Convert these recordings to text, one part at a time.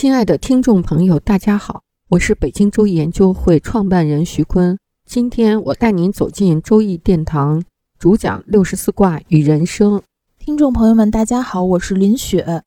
亲爱的听众朋友，大家好，我是北京周易研究会创办人徐坤。今天我带您走进周易殿堂，主讲六十四卦与人生。听众朋友们，大家好，我是林雪。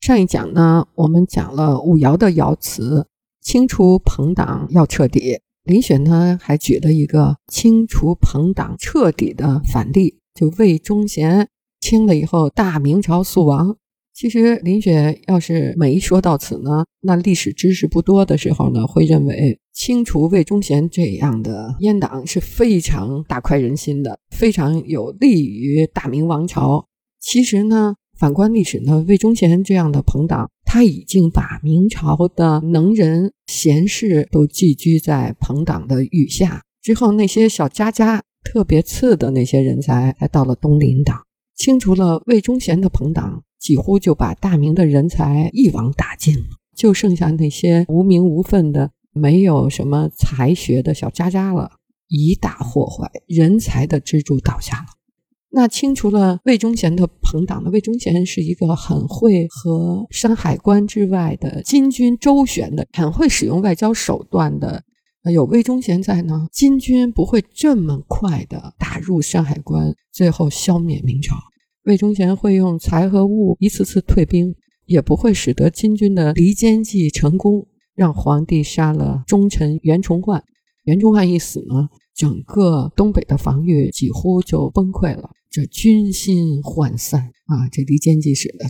上一讲呢，我们讲了五爻的爻辞，清除朋党要彻底。林雪呢，还举了一个清除朋党彻底的反例，就魏忠贤清了以后，大明朝速亡。其实林雪要是没说到此呢，那历史知识不多的时候呢，会认为清除魏忠贤这样的阉党是非常大快人心的，非常有利于大明王朝。其实呢，反观历史呢，魏忠贤这样的朋党，他已经把明朝的能人贤士都寄居在朋党的羽下。之后那些小家家特别次的那些人才，才到了东林党，清除了魏忠贤的朋党。几乎就把大明的人才一网打尽了，就剩下那些无名无分的、没有什么才学的小渣渣了，一大祸坏，人才的支柱倒下了。那清除了魏忠贤的朋党的魏忠贤是一个很会和山海关之外的金军周旋的，很会使用外交手段的。有魏忠贤在呢，金军不会这么快的打入山海关，最后消灭明朝。魏忠贤会用财和物一次次退兵，也不会使得金军的离间计成功，让皇帝杀了忠臣袁崇焕。袁崇焕一死呢，整个东北的防御几乎就崩溃了，这军心涣散啊！这离间计使的。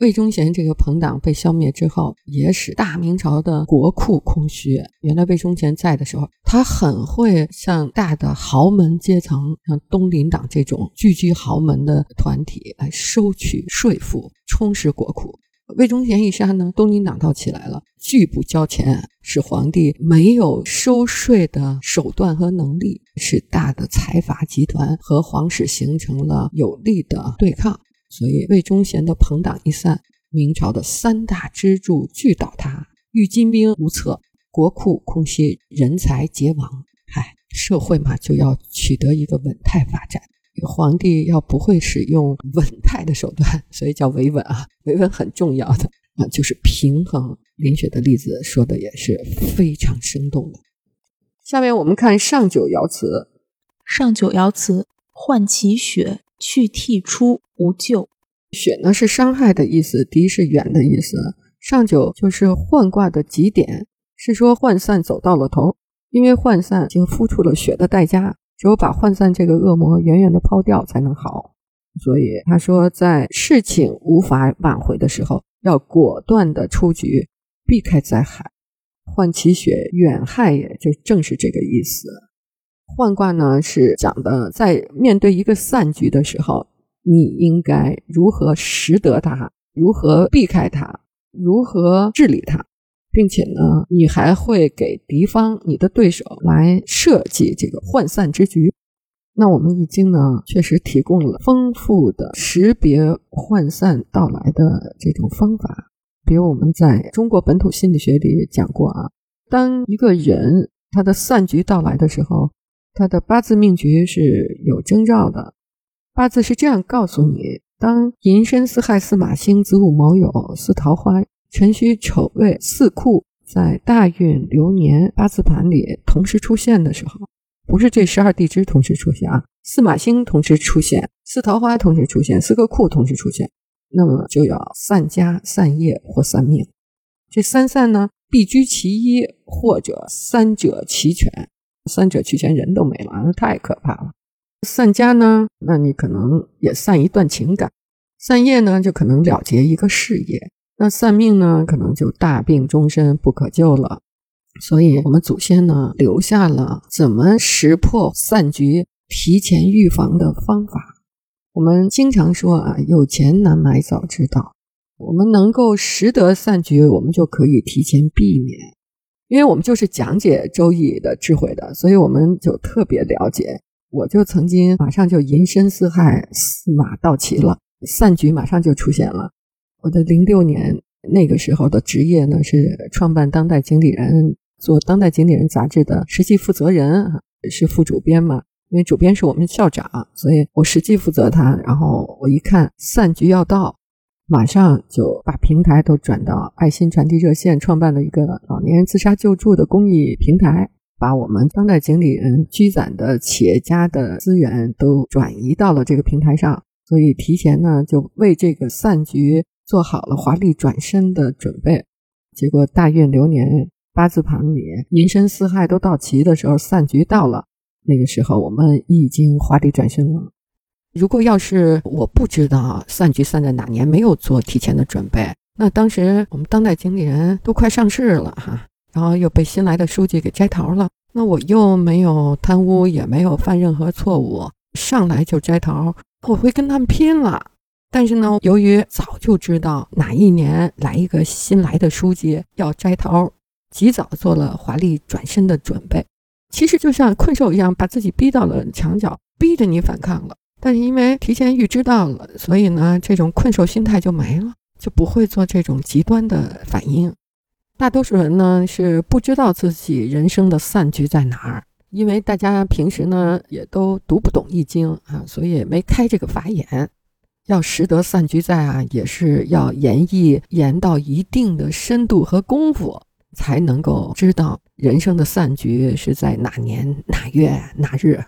魏忠贤这个朋党被消灭之后，也使大明朝的国库空虚。原来魏忠贤在的时候，他很会向大的豪门阶层，像东林党这种聚居豪门的团体来收取税赋，充实国库。魏忠贤一杀呢，东林党倒起来了，拒不交钱，使皇帝没有收税的手段和能力，使大的财阀集团和皇室形成了有力的对抗。所以魏忠贤的朋党一散，明朝的三大支柱俱倒塌，御金兵无策，国库空虚，人才皆亡。唉，社会嘛，就要取得一个稳态发展。皇帝要不会使用稳态的手段，所以叫维稳啊。维稳很重要的啊，就是平衡。林雪的例子说的也是非常生动的。下面我们看上九爻辞，上九爻辞：涣其血。去替出无咎，血呢是伤害的意思，敌是远的意思。上九就是涣卦的极点，是说涣散走到了头，因为涣散已经付出了血的代价，只有把涣散这个恶魔远远的抛掉才能好。所以他说，在事情无法挽回的时候，要果断的出局，避开灾害。涣其血，远害也就正是这个意思。涣卦呢是讲的，在面对一个散局的时候，你应该如何识得它，如何避开它，如何治理它，并且呢，你还会给敌方、你的对手来设计这个涣散之局。那我们易经呢，确实提供了丰富的识别涣散到来的这种方法。比如我们在中国本土心理学里讲过啊，当一个人他的散局到来的时候。他的八字命局是有征兆的，八字是这样告诉你：当寅申巳亥巳马星子午卯酉巳桃花辰戌丑未巳库在大运流年八字盘里同时出现的时候，不是这十二地支同时出现啊，四马星同时出现，四桃花同时出现，四个库同时出现，那么就要散家、散业或散命。这三散呢，必居其一，或者三者齐全。三者齐全，人都没了，那太可怕了。散家呢，那你可能也散一段情感；散业呢，就可能了结一个事业；那散命呢，可能就大病终身不可救了。所以，我们祖先呢，留下了怎么识破散局、提前预防的方法。我们经常说啊，有钱难买早知道。我们能够识得散局，我们就可以提前避免。因为我们就是讲解《周易》的智慧的，所以我们就特别了解。我就曾经马上就寅申巳亥四马到齐了，散局马上就出现了。我的零六年那个时候的职业呢是创办《当代经理人》，做《当代经理人》杂志的实际负责人，是副主编嘛。因为主编是我们校长，所以我实际负责他。然后我一看散局要到，马上就把平台都转到爱心传递热线创办了一个老年人自杀救助的公益平台。把我们当代经理人积攒的企业家的资源都转移到了这个平台上，所以提前呢就为这个散局做好了华丽转身的准备。结果大运流年八字盘里寅申巳亥都到齐的时候，散局到了，那个时候我们已经华丽转身了。如果要是我不知道散局散在哪年，没有做提前的准备，那当时我们当代经理人都快上市了哈。然后又被新来的书记给摘桃了，那我又没有贪污，也没有犯任何错误，上来就摘桃，我会跟他们拼了。但是呢，由于早就知道哪一年来一个新来的书记要摘桃，及早做了华丽转身的准备。其实就像困兽一样，把自己逼到了墙角，逼着你反抗了。但是因为提前预知到了，所以呢，这种困兽心态就没了，就不会做这种极端的反应。大多数人呢是不知道自己人生的散局在哪儿，因为大家平时呢也都读不懂易经啊，所以没开这个法眼。要识得散局在啊，也是要研绎研到一定的深度和功夫，才能够知道人生的散局是在哪年哪月哪日。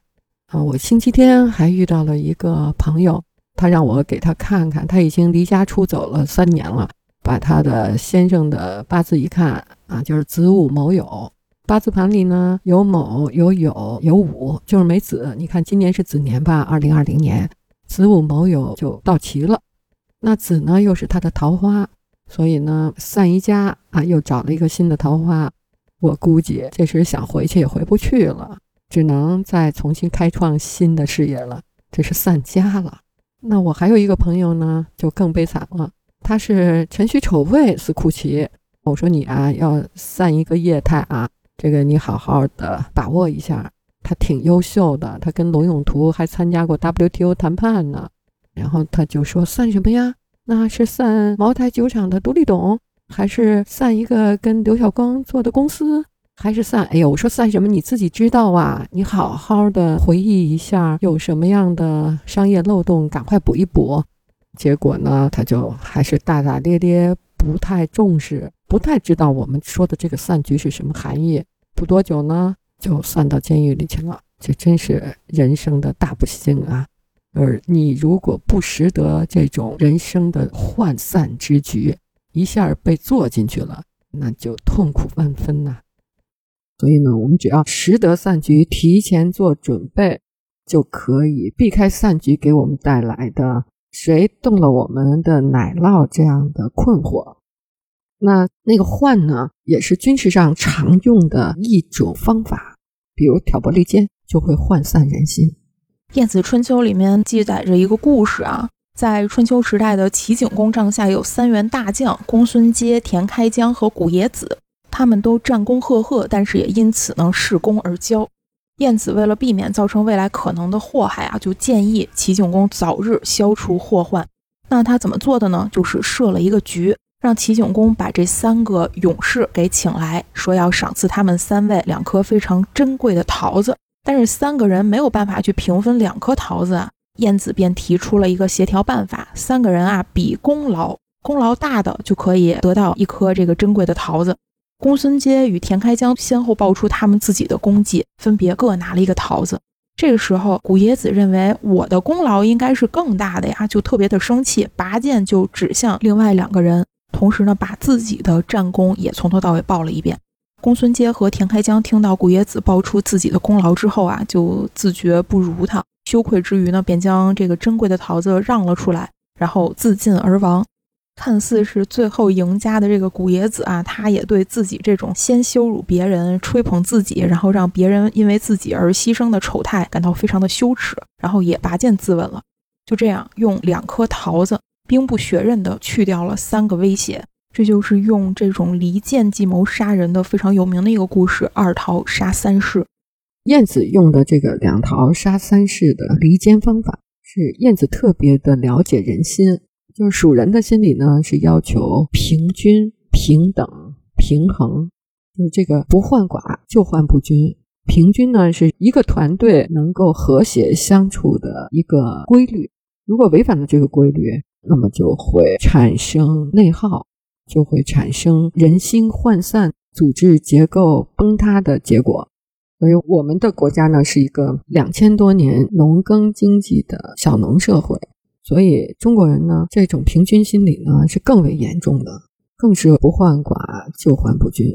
啊，我星期天还遇到了一个朋友，他让我给他看看，他已经离家出走了三年了。把他的先生的八字一看啊，就是子午卯酉，八字盘里呢有卯有酉有午，就是没子。你看今年是子年吧？二零二零年，子午卯酉就到齐了。那子呢又是他的桃花，所以呢散一家啊，又找了一个新的桃花。我估计这时想回去也回不去了，只能再重新开创新的事业了。这是散家了。那我还有一个朋友呢，就更悲惨了。他是辰戌丑未四库奇，我说你啊要散一个业态啊，这个你好好的把握一下。他挺优秀的，他跟龙永图还参加过 WTO 谈判呢。然后他就说散什么呀？那是散茅台酒厂的独立董，还是散一个跟刘晓光做的公司，还是散？哎呦，我说散什么？你自己知道啊，你好好的回忆一下，有什么样的商业漏洞，赶快补一补。结果呢，他就还是大大咧咧，不太重视，不太知道我们说的这个散局是什么含义。不多久呢，就散到监狱里去了。这真是人生的大不幸啊！而你如果不识得这种人生的涣散之局，一下被做进去了，那就痛苦万分呐。所以呢，我们只要识得散局，提前做准备，就可以避开散局给我们带来的。谁动了我们的奶酪？这样的困惑，那那个换呢，也是军事上常用的一种方法，比如挑拨离间，就会涣散人心。《晏子春秋》里面记载着一个故事啊，在春秋时代的齐景公帐下有三员大将，公孙接、田开疆和古冶子，他们都战功赫赫，但是也因此呢恃功而骄。晏子为了避免造成未来可能的祸害啊，就建议齐景公早日消除祸患。那他怎么做的呢？就是设了一个局，让齐景公把这三个勇士给请来，说要赏赐他们三位两颗非常珍贵的桃子。但是三个人没有办法去平分两颗桃子啊，晏子便提出了一个协调办法：三个人啊比功劳，功劳大的就可以得到一颗这个珍贵的桃子。公孙接与田开疆先后报出他们自己的功绩，分别各拿了一个桃子。这个时候，古冶子认为我的功劳应该是更大的呀，就特别的生气，拔剑就指向另外两个人，同时呢，把自己的战功也从头到尾报了一遍。公孙接和田开疆听到古冶子报出自己的功劳之后啊，就自觉不如他，羞愧之余呢，便将这个珍贵的桃子让了出来，然后自尽而亡。看似是最后赢家的这个古冶子啊，他也对自己这种先羞辱别人、吹捧自己，然后让别人因为自己而牺牲的丑态感到非常的羞耻，然后也拔剑自刎了。就这样，用两颗桃子兵不血刃地去掉了三个威胁。这就是用这种离间计谋杀人的非常有名的一个故事——二桃杀三士。燕子用的这个两桃杀三士的离间方法，是燕子特别的了解人心。就是蜀人的心理呢，是要求平均、平等、平衡，就是这个不患寡就患不均。平均呢，是一个团队能够和谐相处的一个规律。如果违反了这个规律，那么就会产生内耗。就会产生人心涣散、组织结构崩塌的结果。所以，我们的国家呢是一个两千多年农耕经济的小农社会，所以中国人呢这种平均心理呢是更为严重的，更是不患寡就患不均。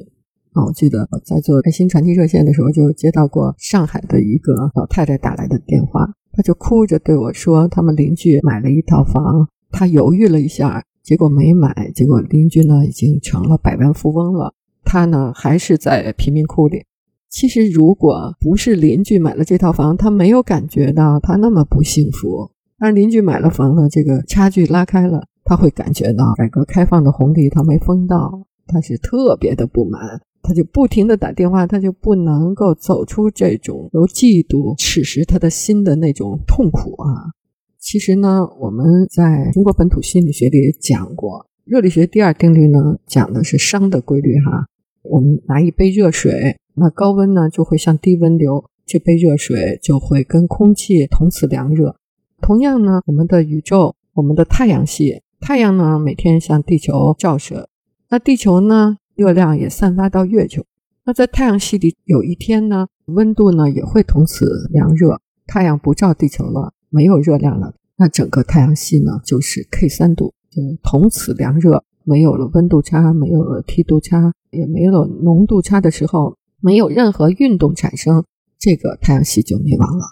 啊，我记得在做爱心传递热线的时候，就接到过上海的一个老太太打来的电话，她就哭着对我说，他们邻居买了一套房，她犹豫了一下。结果没买，结果邻居呢已经成了百万富翁了，他呢还是在贫民窟里。其实如果不是邻居买了这套房，他没有感觉到他那么不幸福。但邻居买了房了，这个差距拉开了，他会感觉到改革开放的红利他没分到，他是特别的不满，他就不停的打电话，他就不能够走出这种由嫉妒侵蚀他的心的那种痛苦啊。其实呢，我们在中国本土心理学里也讲过，热力学第二定律呢，讲的是熵的规律哈。我们拿一杯热水，那高温呢就会向低温流，这杯热水就会跟空气同此凉热。同样呢，我们的宇宙，我们的太阳系，太阳呢每天向地球照射，那地球呢热量也散发到月球。那在太阳系里，有一天呢，温度呢也会同此凉热，太阳不照地球了。没有热量了，那整个太阳系呢就是 K 三度，就同此凉热，没有了温度差，没有了梯度差，也没有浓度差的时候，没有任何运动产生，这个太阳系就灭亡了。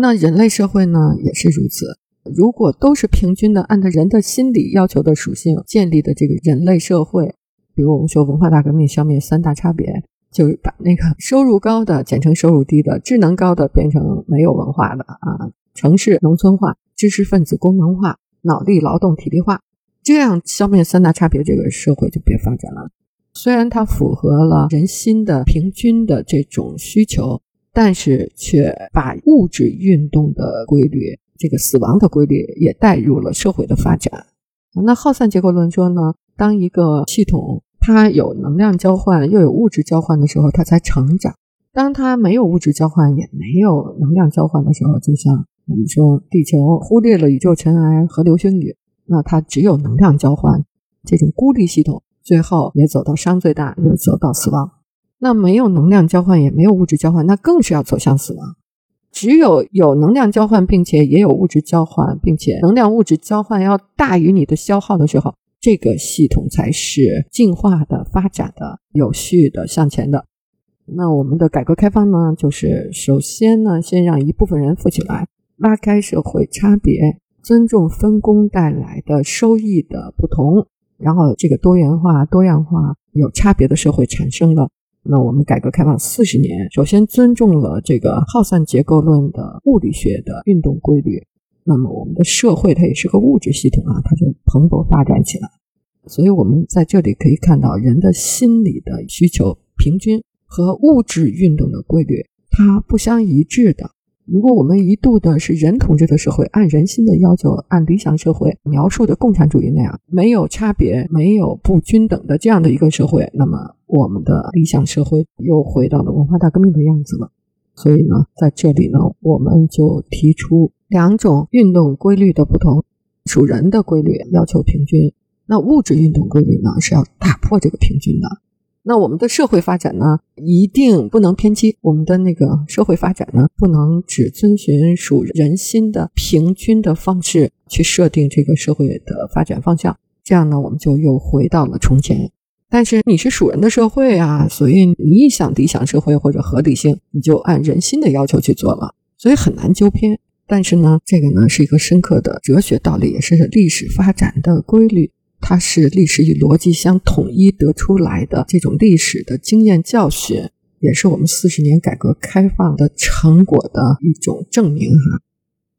那人类社会呢也是如此，如果都是平均的，按照人的心理要求的属性建立的这个人类社会，比如我们说文化大革命消灭三大差别。就是把那个 收入高的简称收入低的，智能高的变成没有文化的啊，城市农村化，知识分子功能化，脑力劳动体力化，这样消灭三大差别，这个社会就别发展了。虽然它符合了人心的平均的这种需求，但是却把物质运动的规律，这个死亡的规律也带入了社会的发展。那耗散结构论说呢，当一个系统。它有能量交换，又有物质交换的时候，它才成长。当它没有物质交换，也没有能量交换的时候，就像我们说，地球忽略了宇宙尘埃和流星雨，那它只有能量交换这种孤立系统，最后也走到伤最大，也走到死亡。那没有能量交换，也没有物质交换，那更是要走向死亡。只有有能量交换，并且也有物质交换，并且能量物质交换要大于你的消耗的时候。这个系统才是进化的、发展的、有序的向前的。那我们的改革开放呢？就是首先呢，先让一部分人富起来，拉开社会差别，尊重分工带来的收益的不同，然后这个多元化、多样化、有差别的社会产生了。那我们改革开放四十年，首先尊重了这个耗散结构论的物理学的运动规律。那么我们的社会它也是个物质系统啊，它就蓬勃发展起来。所以我们在这里可以看到，人的心理的需求平均和物质运动的规律它不相一致的。如果我们一度的是人统治的社会，按人心的要求，按理想社会描述的共产主义那样，没有差别、没有不均等的这样的一个社会，那么我们的理想社会又回到了文化大革命的样子了。所以呢，在这里呢，我们就提出两种运动规律的不同：属人的规律要求平均，那物质运动规律呢是要打破这个平均的。那我们的社会发展呢，一定不能偏激。我们的那个社会发展呢，不能只遵循属人心的平均的方式去设定这个社会的发展方向。这样呢，我们就又回到了从前。但是你是属人的社会啊，所以你一想理想社会或者合理性，你就按人心的要求去做了，所以很难纠偏。但是呢，这个呢是一个深刻的哲学道理，也是历史发展的规律，它是历史与逻辑相统一得出来的这种历史的经验教训，也是我们四十年改革开放的成果的一种证明哈。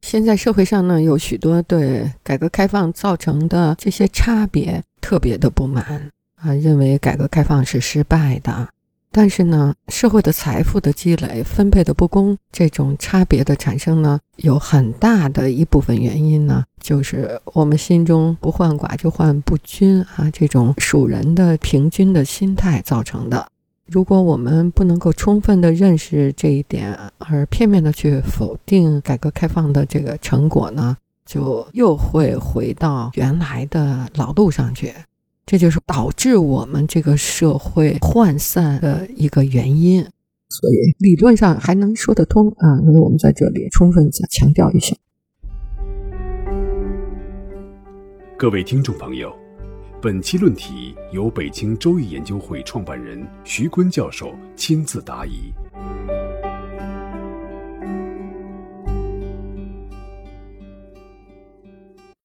现在社会上呢，有许多对改革开放造成的这些差别特别的不满啊，认为改革开放是失败的。但是呢，社会的财富的积累、分配的不公，这种差别的产生呢，有很大的一部分原因呢，就是我们心中不患寡就患不均啊，这种属人的平均的心态造成的。如果我们不能够充分的认识这一点，而片面的去否定改革开放的这个成果呢，就又会回到原来的老路上去，这就是导致我们这个社会涣散的一个原因。所以理论上还能说得通啊，所以我们在这里充分再强调一下。各位听众朋友。本期论题由北京周易研究会创办人徐坤教授亲自答疑。